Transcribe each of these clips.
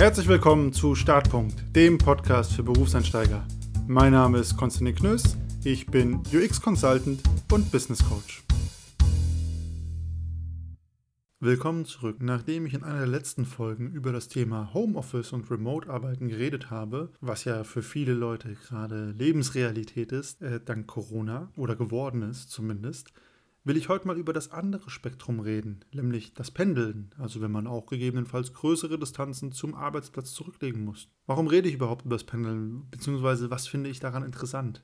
Herzlich willkommen zu Startpunkt, dem Podcast für Berufseinsteiger. Mein Name ist Konstantin Knöss, ich bin UX Consultant und Business Coach. Willkommen zurück. Nachdem ich in einer der letzten Folgen über das Thema Homeoffice und Remote-Arbeiten geredet habe, was ja für viele Leute gerade Lebensrealität ist, äh, dank Corona oder geworden ist zumindest, will ich heute mal über das andere Spektrum reden, nämlich das Pendeln, also wenn man auch gegebenenfalls größere Distanzen zum Arbeitsplatz zurücklegen muss. Warum rede ich überhaupt über das Pendeln, beziehungsweise was finde ich daran interessant?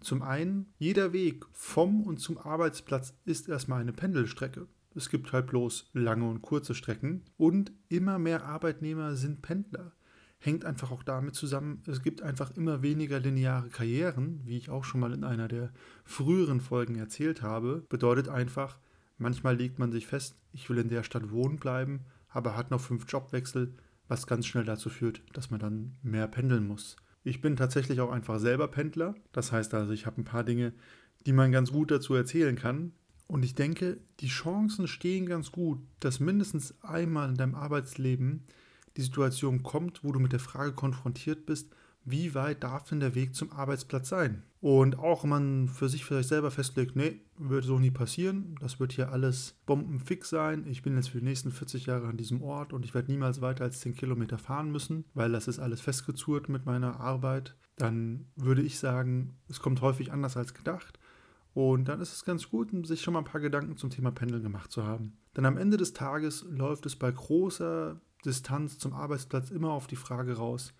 Zum einen, jeder Weg vom und zum Arbeitsplatz ist erstmal eine Pendelstrecke. Es gibt halt bloß lange und kurze Strecken und immer mehr Arbeitnehmer sind Pendler hängt einfach auch damit zusammen, es gibt einfach immer weniger lineare Karrieren, wie ich auch schon mal in einer der früheren Folgen erzählt habe. Bedeutet einfach, manchmal legt man sich fest, ich will in der Stadt wohnen bleiben, aber hat noch fünf Jobwechsel, was ganz schnell dazu führt, dass man dann mehr pendeln muss. Ich bin tatsächlich auch einfach selber Pendler, das heißt also, ich habe ein paar Dinge, die man ganz gut dazu erzählen kann. Und ich denke, die Chancen stehen ganz gut, dass mindestens einmal in deinem Arbeitsleben die Situation kommt, wo du mit der Frage konfrontiert bist, wie weit darf denn der Weg zum Arbeitsplatz sein? Und auch wenn man für sich vielleicht selber festlegt, nee, wird so nie passieren, das wird hier alles bombenfix sein, ich bin jetzt für die nächsten 40 Jahre an diesem Ort und ich werde niemals weiter als 10 Kilometer fahren müssen, weil das ist alles festgezurrt mit meiner Arbeit, dann würde ich sagen, es kommt häufig anders als gedacht. Und dann ist es ganz gut, sich schon mal ein paar Gedanken zum Thema Pendeln gemacht zu haben. Denn am Ende des Tages läuft es bei großer Distanz zum Arbeitsplatz immer auf die Frage raus,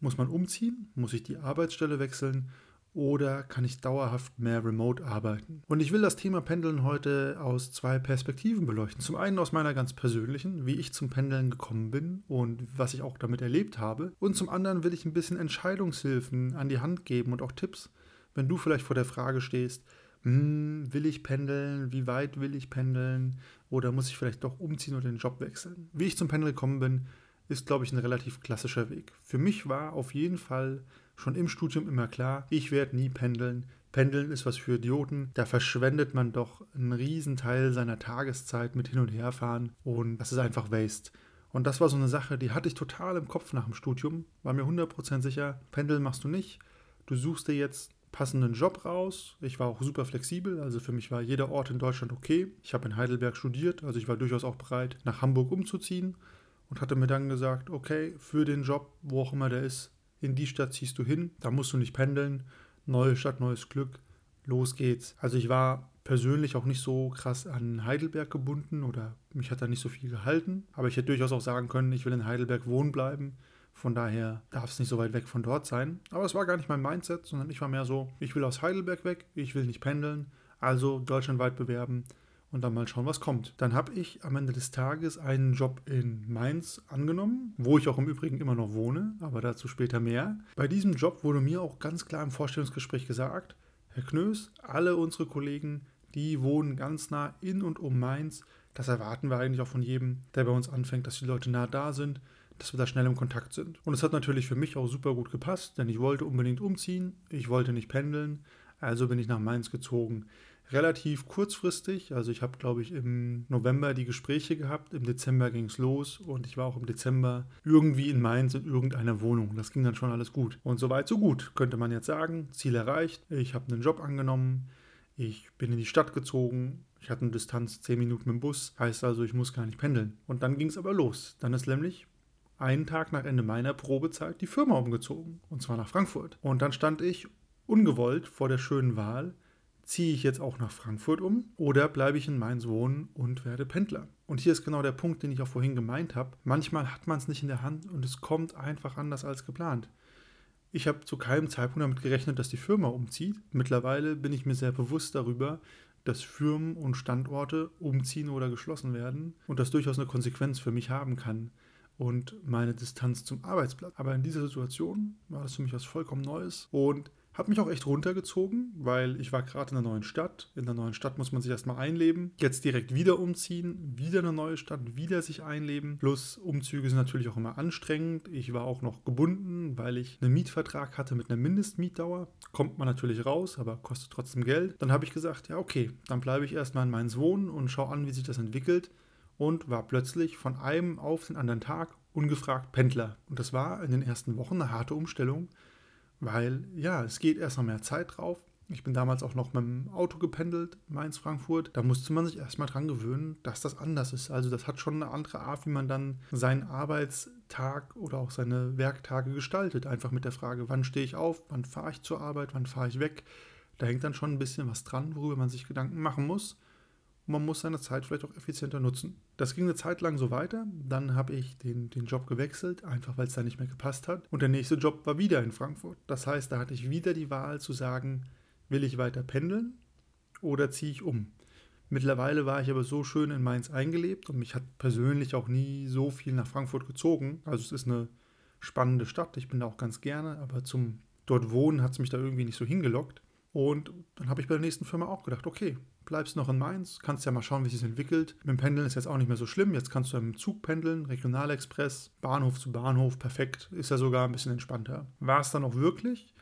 muss man umziehen? Muss ich die Arbeitsstelle wechseln? Oder kann ich dauerhaft mehr remote arbeiten? Und ich will das Thema Pendeln heute aus zwei Perspektiven beleuchten. Zum einen aus meiner ganz persönlichen, wie ich zum Pendeln gekommen bin und was ich auch damit erlebt habe. Und zum anderen will ich ein bisschen Entscheidungshilfen an die Hand geben und auch Tipps, wenn du vielleicht vor der Frage stehst, hm, will ich pendeln, wie weit will ich pendeln oder muss ich vielleicht doch umziehen oder den Job wechseln. Wie ich zum Pendeln gekommen bin, ist, glaube ich, ein relativ klassischer Weg. Für mich war auf jeden Fall schon im Studium immer klar, ich werde nie pendeln. Pendeln ist was für Idioten. Da verschwendet man doch einen riesen Teil seiner Tageszeit mit hin und her fahren und das ist einfach Waste. Und das war so eine Sache, die hatte ich total im Kopf nach dem Studium. War mir 100% sicher, Pendeln machst du nicht. Du suchst dir jetzt passenden Job raus. Ich war auch super flexibel, also für mich war jeder Ort in Deutschland okay. Ich habe in Heidelberg studiert, also ich war durchaus auch bereit, nach Hamburg umzuziehen und hatte mir dann gesagt, okay, für den Job, wo auch immer der ist, in die Stadt ziehst du hin, da musst du nicht pendeln. Neue Stadt, neues Glück, los geht's. Also ich war persönlich auch nicht so krass an Heidelberg gebunden oder mich hat da nicht so viel gehalten, aber ich hätte durchaus auch sagen können, ich will in Heidelberg wohnen bleiben von daher darf es nicht so weit weg von dort sein. Aber es war gar nicht mein Mindset, sondern ich war mehr so, ich will aus Heidelberg weg, ich will nicht pendeln, also deutschlandweit bewerben und dann mal schauen, was kommt. Dann habe ich am Ende des Tages einen Job in Mainz angenommen, wo ich auch im Übrigen immer noch wohne, aber dazu später mehr. Bei diesem Job wurde mir auch ganz klar im Vorstellungsgespräch gesagt, Herr Knös, alle unsere Kollegen, die wohnen ganz nah in und um Mainz. Das erwarten wir eigentlich auch von jedem, der bei uns anfängt, dass die Leute nah da sind dass wir da schnell im Kontakt sind. Und es hat natürlich für mich auch super gut gepasst, denn ich wollte unbedingt umziehen, ich wollte nicht pendeln, also bin ich nach Mainz gezogen. Relativ kurzfristig, also ich habe, glaube ich, im November die Gespräche gehabt, im Dezember ging es los und ich war auch im Dezember irgendwie in Mainz in irgendeiner Wohnung. Das ging dann schon alles gut. Und soweit, so gut, könnte man jetzt sagen. Ziel erreicht, ich habe einen Job angenommen, ich bin in die Stadt gezogen, ich hatte eine Distanz 10 Minuten mit dem Bus, heißt also, ich muss gar nicht pendeln. Und dann ging es aber los. Dann ist nämlich einen Tag nach Ende meiner Probezeit die Firma umgezogen, und zwar nach Frankfurt. Und dann stand ich ungewollt vor der schönen Wahl, ziehe ich jetzt auch nach Frankfurt um oder bleibe ich in Mainz wohnen und werde Pendler? Und hier ist genau der Punkt, den ich auch vorhin gemeint habe. Manchmal hat man es nicht in der Hand und es kommt einfach anders als geplant. Ich habe zu keinem Zeitpunkt damit gerechnet, dass die Firma umzieht. Mittlerweile bin ich mir sehr bewusst darüber, dass Firmen und Standorte umziehen oder geschlossen werden und das durchaus eine Konsequenz für mich haben kann und meine Distanz zum Arbeitsplatz. Aber in dieser Situation war das für mich was vollkommen Neues und hat mich auch echt runtergezogen, weil ich war gerade in einer neuen Stadt. In der neuen Stadt muss man sich erstmal einleben. Jetzt direkt wieder umziehen, wieder eine neue Stadt, wieder sich einleben. Plus Umzüge sind natürlich auch immer anstrengend. Ich war auch noch gebunden, weil ich einen Mietvertrag hatte mit einer Mindestmietdauer. Kommt man natürlich raus, aber kostet trotzdem Geld. Dann habe ich gesagt, ja okay, dann bleibe ich erstmal in Mainz wohnen und schaue an, wie sich das entwickelt und war plötzlich von einem auf den anderen Tag ungefragt Pendler. Und das war in den ersten Wochen eine harte Umstellung, weil ja, es geht erst noch mehr Zeit drauf. Ich bin damals auch noch mit dem Auto gependelt, Mainz-Frankfurt. Da musste man sich erstmal dran gewöhnen, dass das anders ist. Also das hat schon eine andere Art, wie man dann seinen Arbeitstag oder auch seine Werktage gestaltet. Einfach mit der Frage, wann stehe ich auf, wann fahre ich zur Arbeit, wann fahre ich weg. Da hängt dann schon ein bisschen was dran, worüber man sich Gedanken machen muss. Man muss seine Zeit vielleicht auch effizienter nutzen. Das ging eine Zeit lang so weiter. Dann habe ich den, den Job gewechselt, einfach weil es da nicht mehr gepasst hat. Und der nächste Job war wieder in Frankfurt. Das heißt, da hatte ich wieder die Wahl zu sagen, Will ich weiter pendeln oder ziehe ich um? Mittlerweile war ich aber so schön in Mainz eingelebt und mich hat persönlich auch nie so viel nach Frankfurt gezogen. Also es ist eine spannende Stadt, ich bin da auch ganz gerne, aber zum dort wohnen hat es mich da irgendwie nicht so hingelockt. Und dann habe ich bei der nächsten Firma auch gedacht, okay, bleibst noch in Mainz, kannst ja mal schauen, wie sich entwickelt. Mit dem Pendeln ist jetzt auch nicht mehr so schlimm. Jetzt kannst du im Zug pendeln, Regionalexpress, Bahnhof zu Bahnhof, perfekt. Ist ja sogar ein bisschen entspannter. War es dann auch wirklich?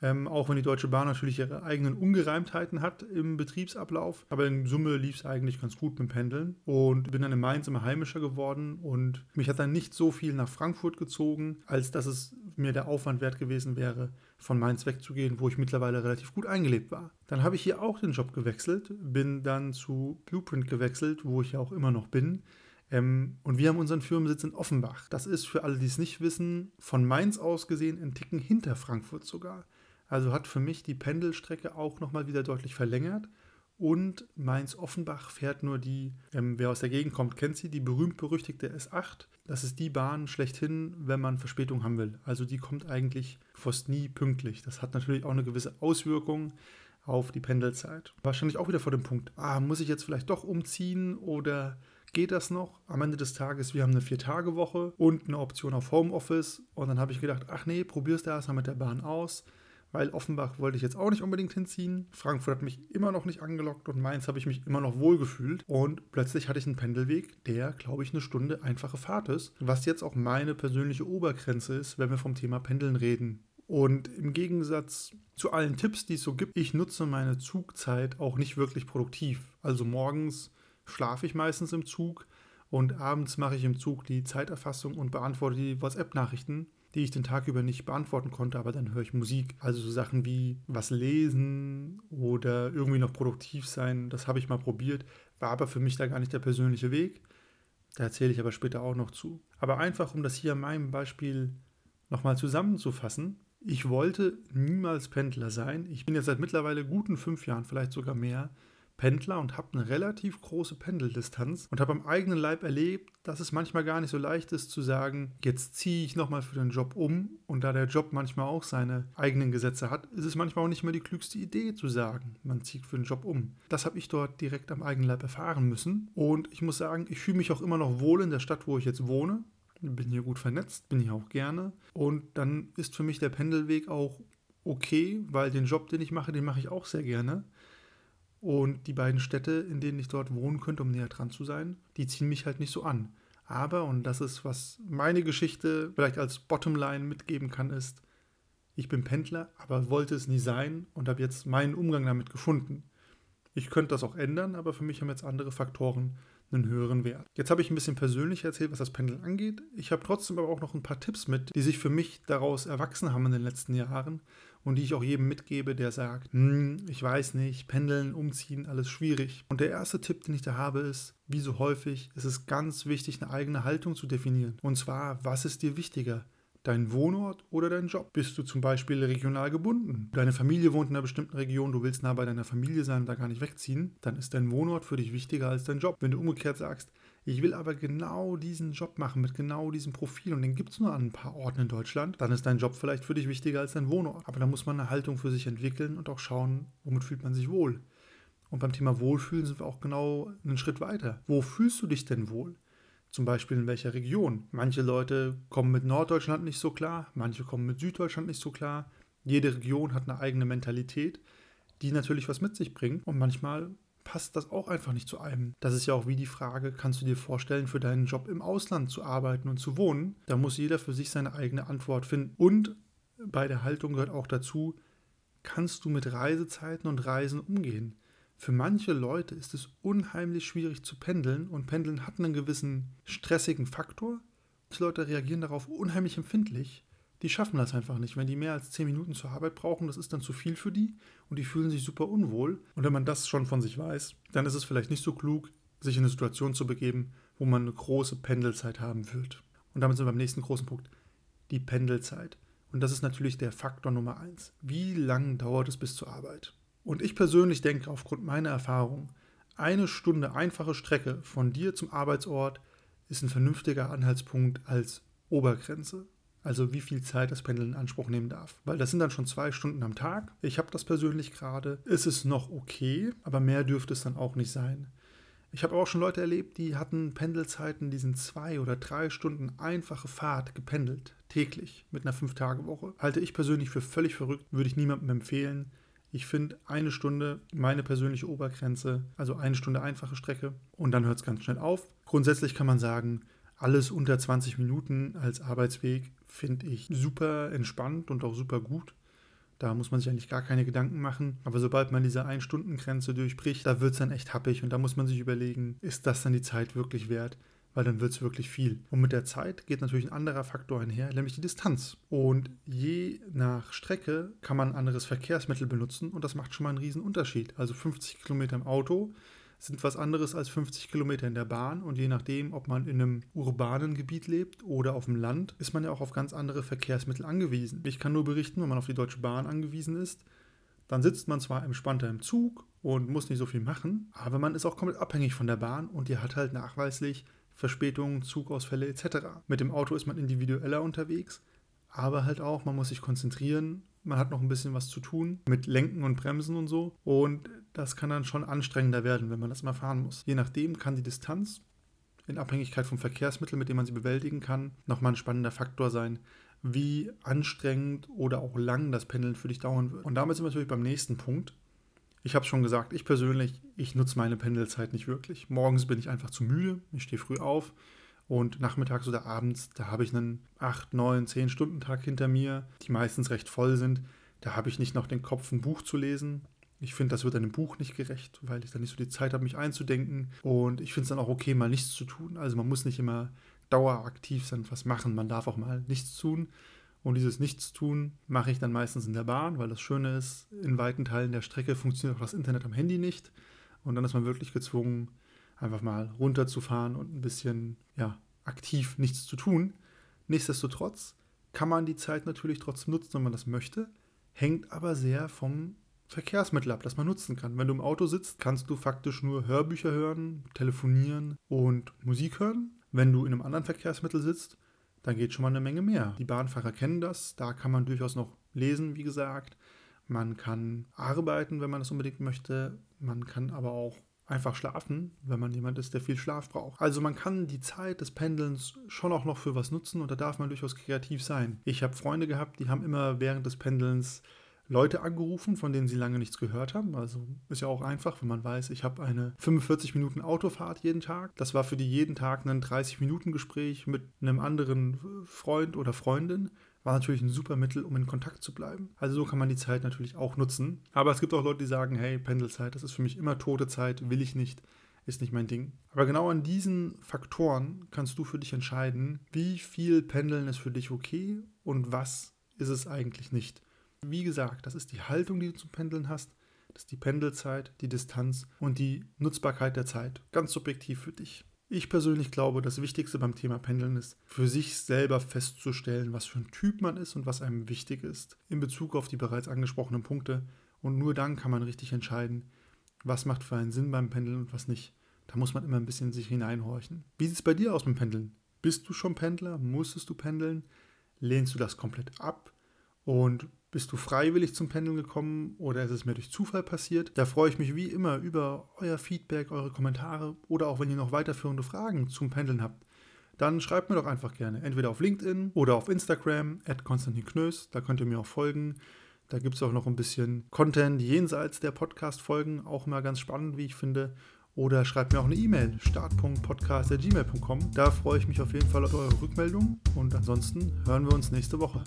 Ähm, auch wenn die Deutsche Bahn natürlich ihre eigenen Ungereimtheiten hat im Betriebsablauf. Aber in Summe lief es eigentlich ganz gut mit dem Pendeln. Und bin dann in Mainz immer heimischer geworden. Und mich hat dann nicht so viel nach Frankfurt gezogen, als dass es mir der Aufwand wert gewesen wäre, von Mainz wegzugehen, wo ich mittlerweile relativ gut eingelebt war. Dann habe ich hier auch den Job gewechselt, bin dann zu Blueprint gewechselt, wo ich ja auch immer noch bin. Ähm, und wir haben unseren Firmensitz in Offenbach. Das ist für alle, die es nicht wissen, von Mainz aus gesehen ein Ticken hinter Frankfurt sogar. Also hat für mich die Pendelstrecke auch nochmal wieder deutlich verlängert. Und Mainz-Offenbach fährt nur die, ähm, wer aus der Gegend kommt, kennt sie, die berühmt-berüchtigte S8. Das ist die Bahn schlechthin, wenn man Verspätung haben will. Also die kommt eigentlich fast nie pünktlich. Das hat natürlich auch eine gewisse Auswirkung auf die Pendelzeit. Wahrscheinlich auch wieder vor dem Punkt, ah, muss ich jetzt vielleicht doch umziehen oder geht das noch? Am Ende des Tages, wir haben eine Vier-Tage-Woche und eine Option auf Homeoffice. Und dann habe ich gedacht, ach nee, probier's da erstmal mit der Bahn aus weil Offenbach wollte ich jetzt auch nicht unbedingt hinziehen. Frankfurt hat mich immer noch nicht angelockt und Mainz habe ich mich immer noch wohl gefühlt. Und plötzlich hatte ich einen Pendelweg, der, glaube ich, eine Stunde einfache Fahrt ist, was jetzt auch meine persönliche Obergrenze ist, wenn wir vom Thema Pendeln reden. Und im Gegensatz zu allen Tipps, die es so gibt, ich nutze meine Zugzeit auch nicht wirklich produktiv. Also morgens schlafe ich meistens im Zug und abends mache ich im Zug die Zeiterfassung und beantworte die WhatsApp-Nachrichten die ich den Tag über nicht beantworten konnte, aber dann höre ich Musik. Also so Sachen wie was lesen oder irgendwie noch produktiv sein, das habe ich mal probiert, war aber für mich da gar nicht der persönliche Weg. Da erzähle ich aber später auch noch zu. Aber einfach, um das hier an meinem Beispiel nochmal zusammenzufassen, ich wollte niemals Pendler sein. Ich bin jetzt seit mittlerweile guten fünf Jahren, vielleicht sogar mehr, Pendler und habe eine relativ große Pendeldistanz und habe am eigenen Leib erlebt, dass es manchmal gar nicht so leicht ist zu sagen, jetzt ziehe ich nochmal für den Job um und da der Job manchmal auch seine eigenen Gesetze hat, ist es manchmal auch nicht mehr die klügste Idee zu sagen, man zieht für den Job um. Das habe ich dort direkt am eigenen Leib erfahren müssen und ich muss sagen, ich fühle mich auch immer noch wohl in der Stadt, wo ich jetzt wohne. Bin hier gut vernetzt, bin hier auch gerne und dann ist für mich der Pendelweg auch okay, weil den Job, den ich mache, den mache ich auch sehr gerne. Und die beiden Städte, in denen ich dort wohnen könnte, um näher dran zu sein, die ziehen mich halt nicht so an. Aber, und das ist, was meine Geschichte vielleicht als Bottomline mitgeben kann, ist, ich bin Pendler, aber wollte es nie sein und habe jetzt meinen Umgang damit gefunden. Ich könnte das auch ändern, aber für mich haben jetzt andere Faktoren einen höheren Wert. Jetzt habe ich ein bisschen persönlich erzählt, was das Pendeln angeht. Ich habe trotzdem aber auch noch ein paar Tipps mit, die sich für mich daraus erwachsen haben in den letzten Jahren und die ich auch jedem mitgebe, der sagt, hm, ich weiß nicht, pendeln, umziehen, alles schwierig. Und der erste Tipp, den ich da habe, ist, wie so häufig, es ist ganz wichtig, eine eigene Haltung zu definieren. Und zwar, was ist dir wichtiger? Dein Wohnort oder dein Job? Bist du zum Beispiel regional gebunden? Deine Familie wohnt in einer bestimmten Region, du willst nah bei deiner Familie sein und da gar nicht wegziehen, dann ist dein Wohnort für dich wichtiger als dein Job. Wenn du umgekehrt sagst, ich will aber genau diesen Job machen mit genau diesem Profil und den gibt es nur an ein paar Orten in Deutschland, dann ist dein Job vielleicht für dich wichtiger als dein Wohnort. Aber da muss man eine Haltung für sich entwickeln und auch schauen, womit fühlt man sich wohl. Und beim Thema Wohlfühlen sind wir auch genau einen Schritt weiter. Wo fühlst du dich denn wohl? Zum Beispiel in welcher Region? Manche Leute kommen mit Norddeutschland nicht so klar, manche kommen mit Süddeutschland nicht so klar. Jede Region hat eine eigene Mentalität, die natürlich was mit sich bringt. Und manchmal passt das auch einfach nicht zu einem. Das ist ja auch wie die Frage, kannst du dir vorstellen, für deinen Job im Ausland zu arbeiten und zu wohnen? Da muss jeder für sich seine eigene Antwort finden. Und bei der Haltung gehört auch dazu, kannst du mit Reisezeiten und Reisen umgehen? Für manche Leute ist es unheimlich schwierig zu pendeln und Pendeln hat einen gewissen stressigen Faktor Die Leute reagieren darauf unheimlich empfindlich. Die schaffen das einfach nicht. Wenn die mehr als 10 Minuten zur Arbeit brauchen, das ist dann zu viel für die und die fühlen sich super unwohl. Und wenn man das schon von sich weiß, dann ist es vielleicht nicht so klug, sich in eine Situation zu begeben, wo man eine große Pendelzeit haben wird. Und damit sind wir beim nächsten großen Punkt. Die Pendelzeit. Und das ist natürlich der Faktor Nummer eins. Wie lang dauert es bis zur Arbeit? Und ich persönlich denke, aufgrund meiner Erfahrung, eine Stunde einfache Strecke von dir zum Arbeitsort ist ein vernünftiger Anhaltspunkt als Obergrenze. Also wie viel Zeit das Pendeln in Anspruch nehmen darf. Weil das sind dann schon zwei Stunden am Tag. Ich habe das persönlich gerade. Ist es noch okay, aber mehr dürfte es dann auch nicht sein. Ich habe auch schon Leute erlebt, die hatten Pendelzeiten, die sind zwei oder drei Stunden einfache Fahrt gependelt, täglich, mit einer Fünf-Tage-Woche. Halte ich persönlich für völlig verrückt, würde ich niemandem empfehlen. Ich finde eine Stunde meine persönliche Obergrenze, also eine Stunde einfache Strecke und dann hört es ganz schnell auf. Grundsätzlich kann man sagen, alles unter 20 Minuten als Arbeitsweg finde ich super entspannt und auch super gut. Da muss man sich eigentlich gar keine Gedanken machen. Aber sobald man diese Ein-Stunden-Grenze durchbricht, da wird es dann echt happig und da muss man sich überlegen, ist das dann die Zeit wirklich wert? Weil dann wird es wirklich viel. Und mit der Zeit geht natürlich ein anderer Faktor einher, nämlich die Distanz. Und je nach Strecke kann man ein anderes Verkehrsmittel benutzen und das macht schon mal einen riesen Unterschied. Also 50 Kilometer im Auto sind was anderes als 50 Kilometer in der Bahn und je nachdem, ob man in einem urbanen Gebiet lebt oder auf dem Land, ist man ja auch auf ganz andere Verkehrsmittel angewiesen. Ich kann nur berichten, wenn man auf die Deutsche Bahn angewiesen ist, dann sitzt man zwar entspannter im Zug und muss nicht so viel machen, aber man ist auch komplett abhängig von der Bahn und die hat halt nachweislich Verspätungen, Zugausfälle etc. Mit dem Auto ist man individueller unterwegs, aber halt auch, man muss sich konzentrieren man hat noch ein bisschen was zu tun mit Lenken und Bremsen und so. Und das kann dann schon anstrengender werden, wenn man das mal fahren muss. Je nachdem kann die Distanz in Abhängigkeit vom Verkehrsmittel, mit dem man sie bewältigen kann, nochmal ein spannender Faktor sein, wie anstrengend oder auch lang das Pendeln für dich dauern wird. Und damit sind wir natürlich beim nächsten Punkt. Ich habe es schon gesagt, ich persönlich, ich nutze meine Pendelzeit nicht wirklich. Morgens bin ich einfach zu müde, ich stehe früh auf, und nachmittags oder abends, da habe ich einen 8, 9, 10 Stunden Tag hinter mir, die meistens recht voll sind. Da habe ich nicht noch den Kopf, ein Buch zu lesen. Ich finde, das wird einem Buch nicht gerecht, weil ich dann nicht so die Zeit habe, mich einzudenken. Und ich finde es dann auch okay, mal nichts zu tun. Also man muss nicht immer daueraktiv sein, was machen. Man darf auch mal nichts tun. Und dieses Nichtstun mache ich dann meistens in der Bahn, weil das Schöne ist, in weiten Teilen der Strecke funktioniert auch das Internet am Handy nicht. Und dann ist man wirklich gezwungen, einfach mal runterzufahren und ein bisschen ja, aktiv nichts zu tun. Nichtsdestotrotz kann man die Zeit natürlich trotzdem nutzen, wenn man das möchte, hängt aber sehr vom Verkehrsmittel ab, das man nutzen kann. Wenn du im Auto sitzt, kannst du faktisch nur Hörbücher hören, telefonieren und Musik hören. Wenn du in einem anderen Verkehrsmittel sitzt, dann geht schon mal eine Menge mehr. Die Bahnfahrer kennen das, da kann man durchaus noch lesen, wie gesagt. Man kann arbeiten, wenn man das unbedingt möchte. Man kann aber auch einfach schlafen, wenn man jemand ist, der viel Schlaf braucht. Also man kann die Zeit des Pendelns schon auch noch für was nutzen und da darf man durchaus kreativ sein. Ich habe Freunde gehabt, die haben immer während des Pendelns Leute angerufen, von denen sie lange nichts gehört haben. Also ist ja auch einfach, wenn man weiß, ich habe eine 45 Minuten Autofahrt jeden Tag. Das war für die jeden Tag ein 30 Minuten Gespräch mit einem anderen Freund oder Freundin war natürlich ein super Mittel, um in Kontakt zu bleiben. Also so kann man die Zeit natürlich auch nutzen. Aber es gibt auch Leute, die sagen, hey, Pendelzeit, das ist für mich immer tote Zeit, will ich nicht, ist nicht mein Ding. Aber genau an diesen Faktoren kannst du für dich entscheiden, wie viel Pendeln ist für dich okay und was ist es eigentlich nicht. Wie gesagt, das ist die Haltung, die du zum Pendeln hast. Das ist die Pendelzeit, die Distanz und die Nutzbarkeit der Zeit. Ganz subjektiv für dich. Ich persönlich glaube, das Wichtigste beim Thema Pendeln ist, für sich selber festzustellen, was für ein Typ man ist und was einem wichtig ist, in Bezug auf die bereits angesprochenen Punkte. Und nur dann kann man richtig entscheiden, was macht für einen Sinn beim Pendeln und was nicht. Da muss man immer ein bisschen sich hineinhorchen. Wie sieht es bei dir aus mit Pendeln? Bist du schon Pendler? Musstest du pendeln? Lehnst du das komplett ab? Und bist du freiwillig zum Pendeln gekommen oder ist es mir durch Zufall passiert? Da freue ich mich wie immer über euer Feedback, eure Kommentare oder auch wenn ihr noch weiterführende Fragen zum Pendeln habt. Dann schreibt mir doch einfach gerne, entweder auf LinkedIn oder auf Instagram, at Konstantin Knös, da könnt ihr mir auch folgen. Da gibt es auch noch ein bisschen Content jenseits der Podcast-Folgen, auch immer ganz spannend, wie ich finde. Oder schreibt mir auch eine E-Mail, start.podcast.gmail.com. Da freue ich mich auf jeden Fall auf eure Rückmeldung und ansonsten hören wir uns nächste Woche.